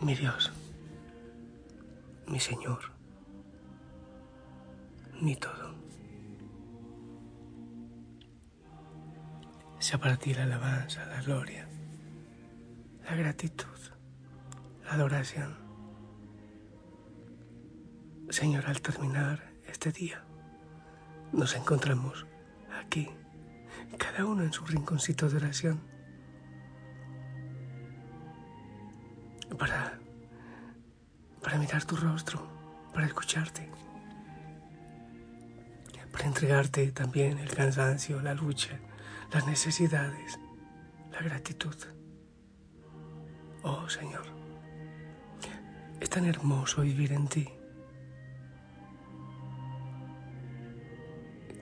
Mi Dios, mi Señor, mi todo. Sea para ti la alabanza, la gloria, la gratitud, la adoración. Señor, al terminar este día, nos encontramos aquí, cada uno en su rinconcito de oración para, para mirar tu rostro, para escucharte, para entregarte también el cansancio, la lucha, las necesidades, la gratitud. Oh Señor, es tan hermoso vivir en ti.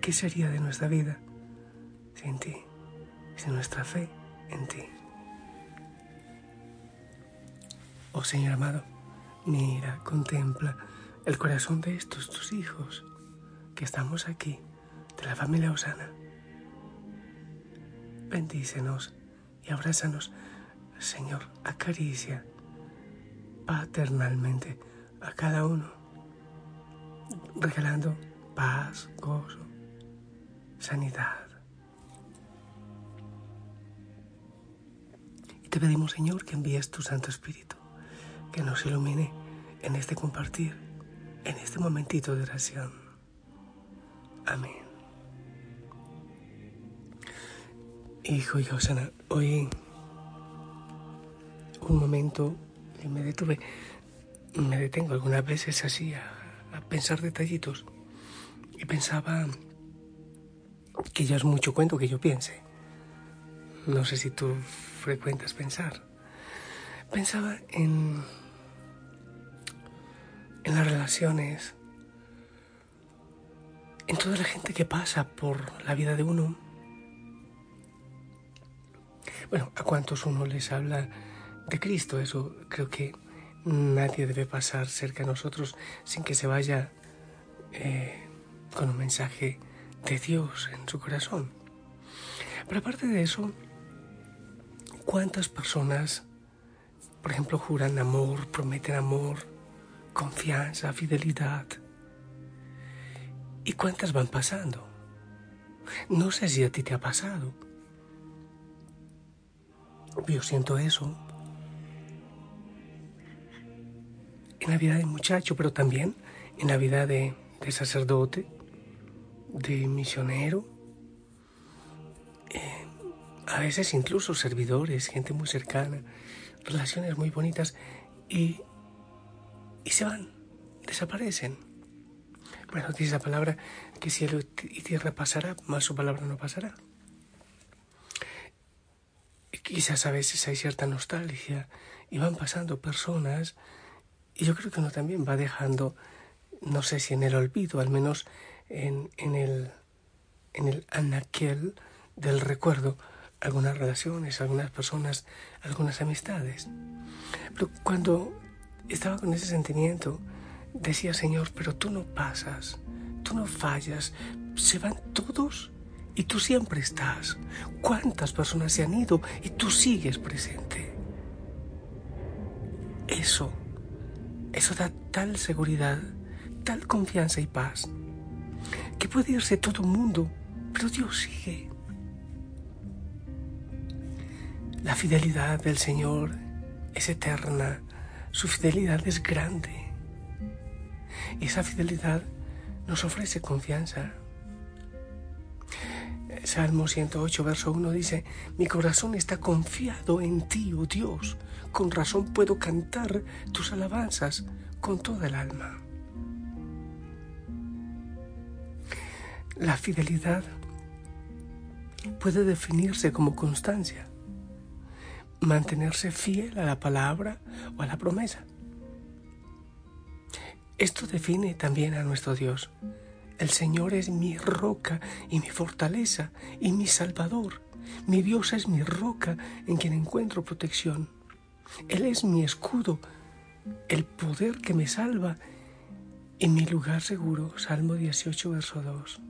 ¿Qué sería de nuestra vida sin ti, sin nuestra fe en ti? Oh Señor amado, mira, contempla el corazón de estos tus hijos que estamos aquí, de la familia Osana. Bendícenos y abrázanos, Señor, acaricia paternalmente a cada uno, regalando paz, gozo, sanidad. Y te pedimos, Señor, que envíes tu Santo Espíritu que nos ilumine en este compartir, en este momentito de oración. Amén. Hijo y Josana, hoy un momento me detuve, me detengo algunas veces así a, a pensar detallitos y pensaba que ya es mucho cuento que yo piense. No sé si tú frecuentas pensar. Pensaba en en las relaciones, en toda la gente que pasa por la vida de uno. Bueno, a cuántos uno les habla de Cristo, eso creo que nadie debe pasar cerca de nosotros sin que se vaya eh, con un mensaje de Dios en su corazón. Pero aparte de eso, ¿cuántas personas, por ejemplo, juran amor, prometen amor, confianza, fidelidad. ¿Y cuántas van pasando? No sé si a ti te ha pasado. Yo siento eso. En la vida de muchacho, pero también en la vida de, sacerdote, de misionero, eh, a veces incluso servidores, gente muy cercana, relaciones muy bonitas y y se van, desaparecen. Bueno, dice la palabra que cielo y tierra pasará, más su palabra no pasará. Y quizás a veces hay cierta nostalgia y van pasando personas y yo creo que uno también va dejando, no sé si en el olvido, al menos en, en el, en el anaquel del recuerdo, algunas relaciones, algunas personas, algunas amistades. Pero cuando estaba con ese sentimiento. Decía, Señor, pero tú no pasas, tú no fallas, se van todos y tú siempre estás. ¿Cuántas personas se han ido y tú sigues presente? Eso, eso da tal seguridad, tal confianza y paz, que puede irse todo el mundo, pero Dios sigue. La fidelidad del Señor es eterna su fidelidad es grande. Esa fidelidad nos ofrece confianza. Salmo 108, verso 1 dice, mi corazón está confiado en ti, oh Dios, con razón puedo cantar tus alabanzas con toda el alma. La fidelidad puede definirse como constancia, mantenerse fiel a la palabra o a la promesa. Esto define también a nuestro Dios. El Señor es mi roca y mi fortaleza y mi salvador. Mi Dios es mi roca en quien encuentro protección. Él es mi escudo, el poder que me salva y mi lugar seguro. Salmo 18, verso 2.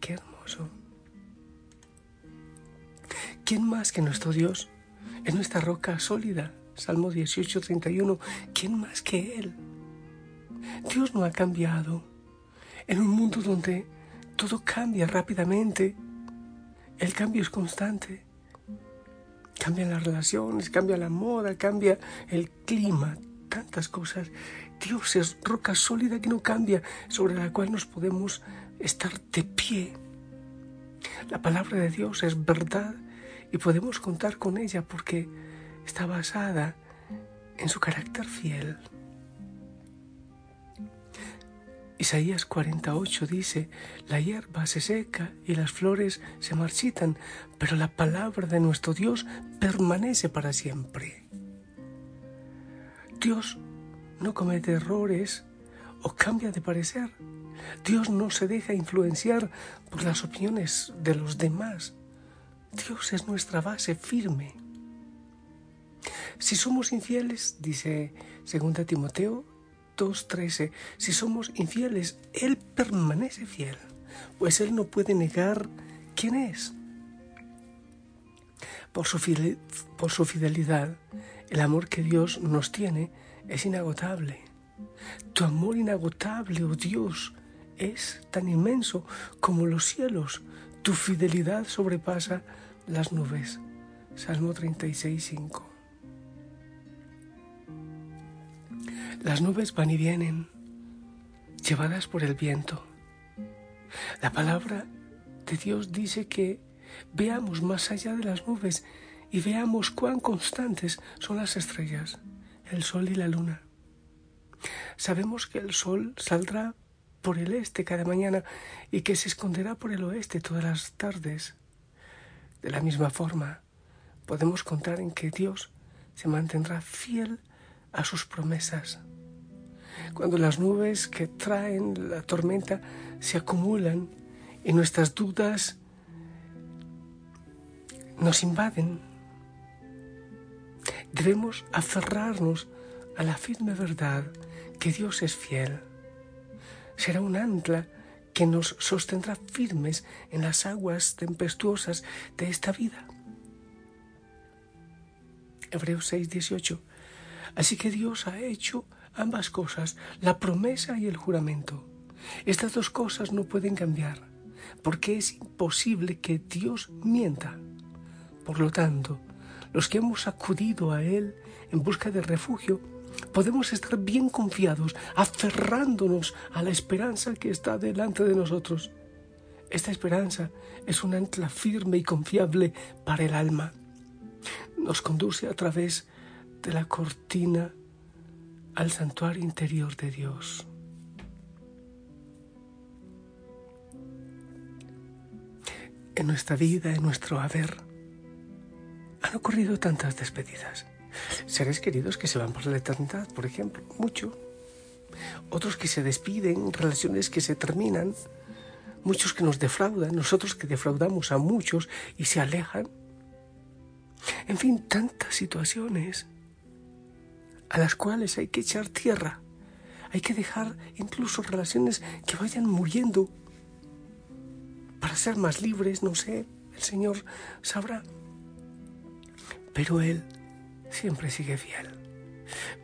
Qué hermoso. ¿Quién más que nuestro Dios? Es nuestra roca sólida. Salmo 18, 31. ¿Quién más que Él? Dios no ha cambiado. En un mundo donde todo cambia rápidamente, el cambio es constante. Cambian las relaciones, cambia la moda, cambia el clima, tantas cosas. Dios es roca sólida que no cambia, sobre la cual nos podemos estar de pie. La palabra de Dios es verdad y podemos contar con ella porque está basada en su carácter fiel. Isaías 48 dice, la hierba se seca y las flores se marchitan, pero la palabra de nuestro Dios permanece para siempre. Dios no comete errores o cambia de parecer. Dios no se deja influenciar por las opiniones de los demás. Dios es nuestra base firme. Si somos infieles, dice 2 Timoteo 2.13, si somos infieles, Él permanece fiel, pues Él no puede negar quién es. Por su, por su fidelidad, el amor que Dios nos tiene es inagotable. Tu amor inagotable, oh Dios, es tan inmenso como los cielos. Tu fidelidad sobrepasa las nubes. Salmo 36, 5. Las nubes van y vienen, llevadas por el viento. La palabra de Dios dice que veamos más allá de las nubes y veamos cuán constantes son las estrellas, el sol y la luna. Sabemos que el sol saldrá por el este cada mañana y que se esconderá por el oeste todas las tardes. De la misma forma, podemos contar en que Dios se mantendrá fiel a sus promesas cuando las nubes que traen la tormenta se acumulan y nuestras dudas nos invaden. Debemos aferrarnos a la firme verdad que Dios es fiel. Será un ancla que nos sostendrá firmes en las aguas tempestuosas de esta vida. Hebreos 6, 18. Así que Dios ha hecho ambas cosas, la promesa y el juramento. Estas dos cosas no pueden cambiar, porque es imposible que Dios mienta. Por lo tanto, los que hemos acudido a Él en busca de refugio, podemos estar bien confiados, aferrándonos a la esperanza que está delante de nosotros. Esta esperanza es un ancla firme y confiable para el alma. Nos conduce a través de la cortina al santuario interior de Dios. En nuestra vida, en nuestro haber, han ocurrido tantas despedidas. Seres queridos que se van por la eternidad, por ejemplo, mucho. Otros que se despiden, relaciones que se terminan, muchos que nos defraudan, nosotros que defraudamos a muchos y se alejan. En fin, tantas situaciones a las cuales hay que echar tierra. Hay que dejar incluso relaciones que vayan muriendo para ser más libres, no sé, el Señor sabrá. Pero Él siempre sigue fiel.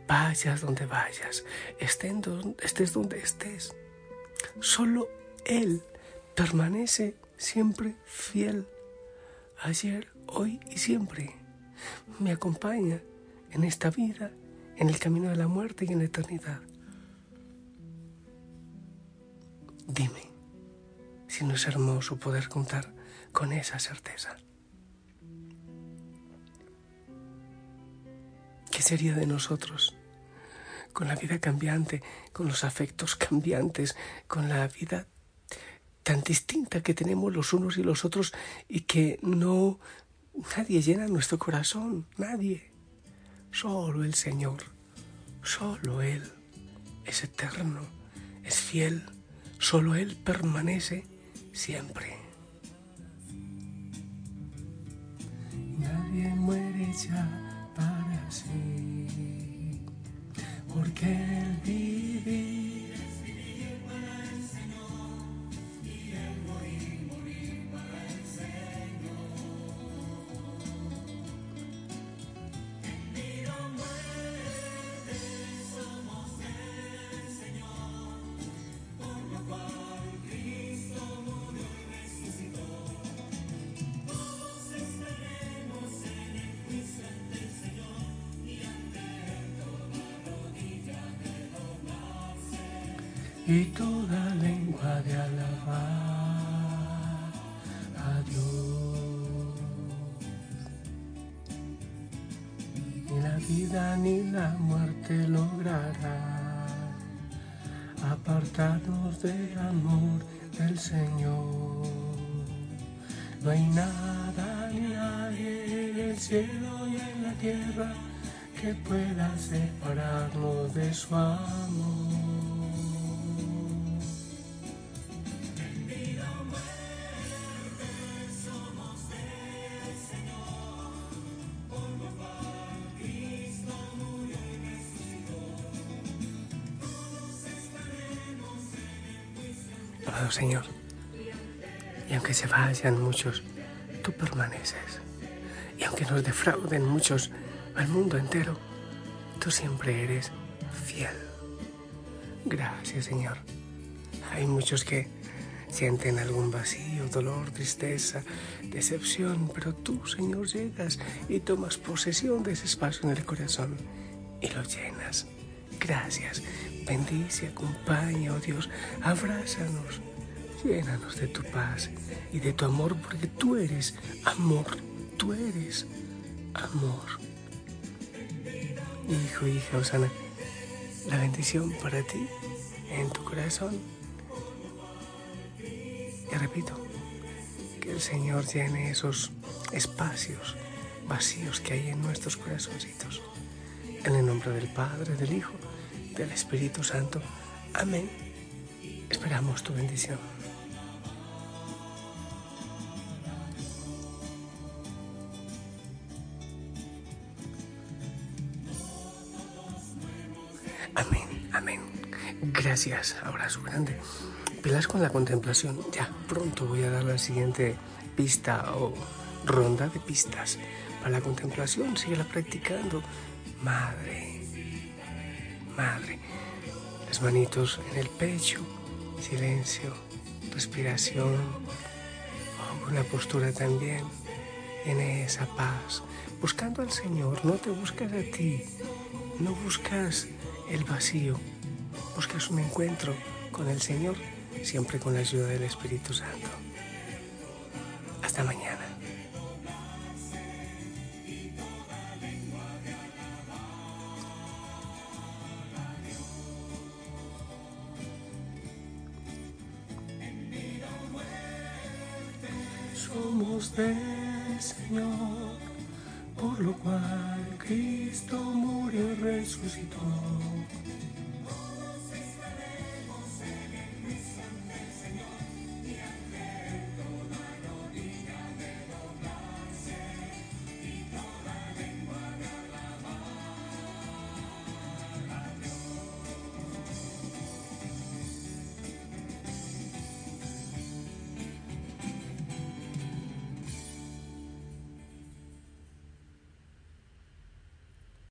Vayas donde vayas, estés donde estés. Solo Él permanece siempre fiel. Ayer, hoy y siempre. Me acompaña en esta vida en el camino de la muerte y en la eternidad. Dime si no es hermoso poder contar con esa certeza. ¿Qué sería de nosotros con la vida cambiante, con los afectos cambiantes, con la vida tan distinta que tenemos los unos y los otros y que no nadie llena nuestro corazón, nadie. Solo el Señor, solo Él es eterno, es fiel, solo Él permanece siempre. Nadie muere ya para sí, porque Él vive y toda lengua de alabar a Dios. Ni la vida ni la muerte logrará apartarnos del amor del Señor. No hay nada ni nadie en el cielo y en la tierra que pueda separarnos de su amor. Amado Señor, y aunque se vayan muchos, tú permaneces. Y aunque nos defrauden muchos al mundo entero, tú siempre eres fiel. Gracias Señor. Hay muchos que sienten algún vacío, dolor, tristeza, decepción, pero tú Señor llegas y tomas posesión de ese espacio en el corazón y lo llenas. Gracias Bendice, acompaña, oh Dios, abrázanos, llénanos de tu paz y de tu amor, porque tú eres amor, tú eres amor. Hijo, hija, Osana, la bendición para ti en tu corazón. Y repito, que el Señor llene esos espacios vacíos que hay en nuestros corazoncitos. En el nombre del Padre, del Hijo del Espíritu Santo. Amén. Esperamos tu bendición. Amén, amén. Gracias, abrazo grande. Pilas con la contemplación. Ya pronto voy a dar la siguiente pista o ronda de pistas. Para la contemplación, síguela practicando. Madre, madre. Las manitos en el pecho, silencio, respiración, una postura también en esa paz, buscando al Señor. No te buscas a ti, no buscas el vacío, buscas un encuentro con el Señor, siempre con la ayuda del Espíritu Santo. Hasta mañana. Señor, por lo cual Cristo murió y resucitó.